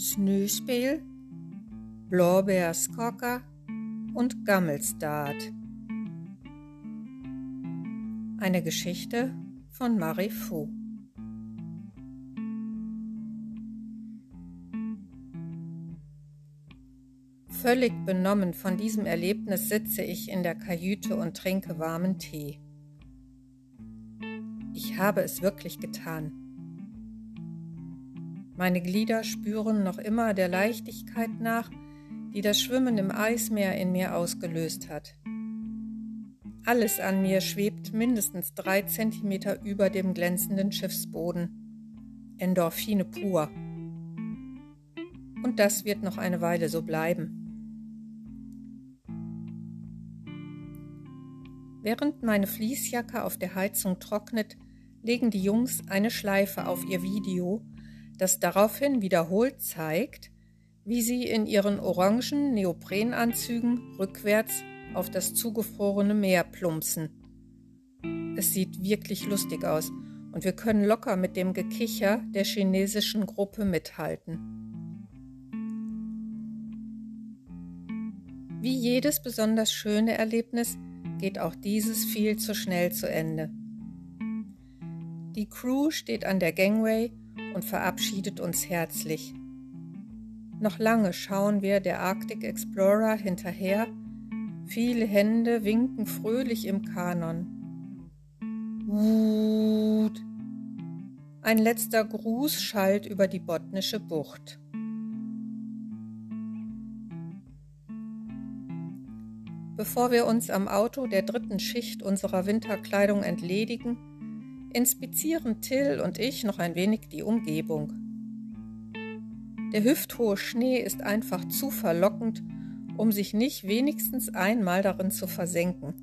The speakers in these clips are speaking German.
Snüspel, Blåbärskocker und Gammelstad. Eine Geschichte von Marie Fu. Völlig benommen von diesem Erlebnis sitze ich in der Kajüte und trinke warmen Tee. Ich habe es wirklich getan. Meine Glieder spüren noch immer der Leichtigkeit nach, die das Schwimmen im Eismeer in mir ausgelöst hat. Alles an mir schwebt mindestens drei Zentimeter über dem glänzenden Schiffsboden. Endorphine pur. Und das wird noch eine Weile so bleiben. Während meine Fließjacke auf der Heizung trocknet, legen die Jungs eine Schleife auf ihr Video, das daraufhin wiederholt zeigt, wie sie in ihren orangen Neoprenanzügen rückwärts auf das zugefrorene Meer plumpsen. Es sieht wirklich lustig aus und wir können locker mit dem Gekicher der chinesischen Gruppe mithalten. Wie jedes besonders schöne Erlebnis geht auch dieses viel zu schnell zu Ende. Die Crew steht an der Gangway und verabschiedet uns herzlich. Noch lange schauen wir der Arctic Explorer hinterher, viele Hände winken fröhlich im Kanon. Wut. Ein letzter Gruß schallt über die botnische Bucht. Bevor wir uns am Auto der dritten Schicht unserer Winterkleidung entledigen, inspizieren Till und ich noch ein wenig die Umgebung. Der hüfthohe Schnee ist einfach zu verlockend, um sich nicht wenigstens einmal darin zu versenken.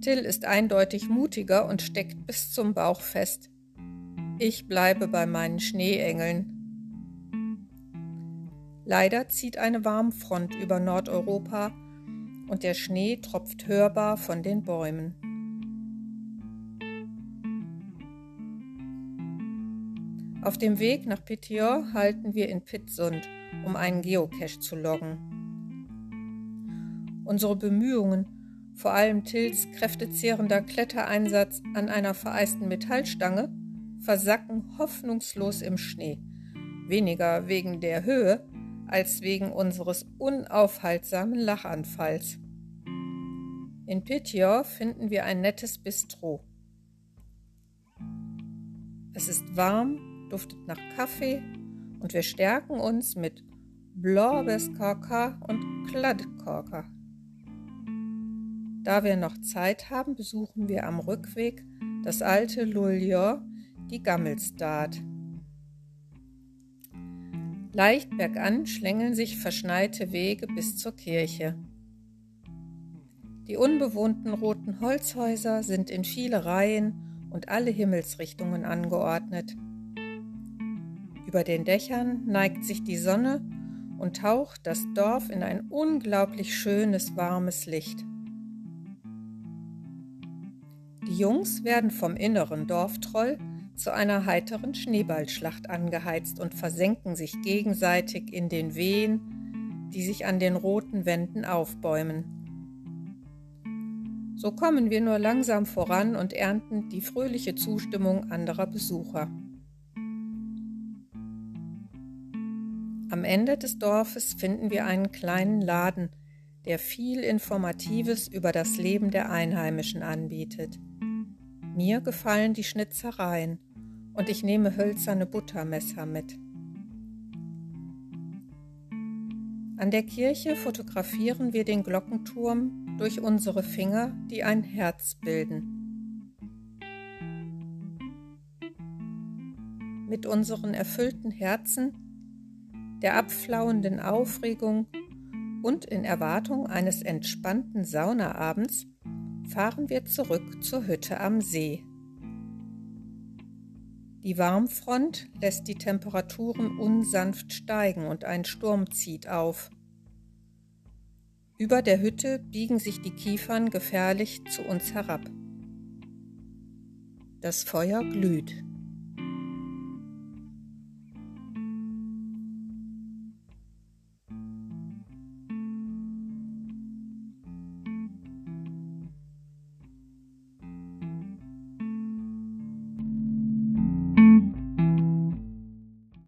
Till ist eindeutig mutiger und steckt bis zum Bauch fest. Ich bleibe bei meinen Schneeengeln. Leider zieht eine Warmfront über Nordeuropa und der Schnee tropft hörbar von den Bäumen. Auf dem Weg nach Pitior halten wir in Pitsund, um einen Geocache zu loggen. Unsere Bemühungen, vor allem Tills kräftezehrender Klettereinsatz an einer vereisten Metallstange, versacken hoffnungslos im Schnee. Weniger wegen der Höhe, als wegen unseres unaufhaltsamen Lachanfalls. In Pitjor finden wir ein nettes Bistro. Es ist warm, duftet nach Kaffee und wir stärken uns mit Blåbärskorka und Kladdkorka. Da wir noch Zeit haben, besuchen wir am Rückweg das alte Luljor, die Gammelstad. Leicht bergan schlängeln sich verschneite Wege bis zur Kirche. Die unbewohnten roten Holzhäuser sind in viele Reihen und alle Himmelsrichtungen angeordnet. Über den Dächern neigt sich die Sonne und taucht das Dorf in ein unglaublich schönes, warmes Licht. Die Jungs werden vom inneren Dorftroll zu einer heiteren Schneeballschlacht angeheizt und versenken sich gegenseitig in den Wehen, die sich an den roten Wänden aufbäumen. So kommen wir nur langsam voran und ernten die fröhliche Zustimmung anderer Besucher. Ende des Dorfes finden wir einen kleinen Laden, der viel Informatives über das Leben der Einheimischen anbietet. Mir gefallen die Schnitzereien und ich nehme hölzerne Buttermesser mit. An der Kirche fotografieren wir den Glockenturm durch unsere Finger, die ein Herz bilden. Mit unseren erfüllten Herzen, der abflauenden Aufregung und in Erwartung eines entspannten Saunaabends fahren wir zurück zur Hütte am See. Die Warmfront lässt die Temperaturen unsanft steigen und ein Sturm zieht auf. Über der Hütte biegen sich die Kiefern gefährlich zu uns herab. Das Feuer glüht.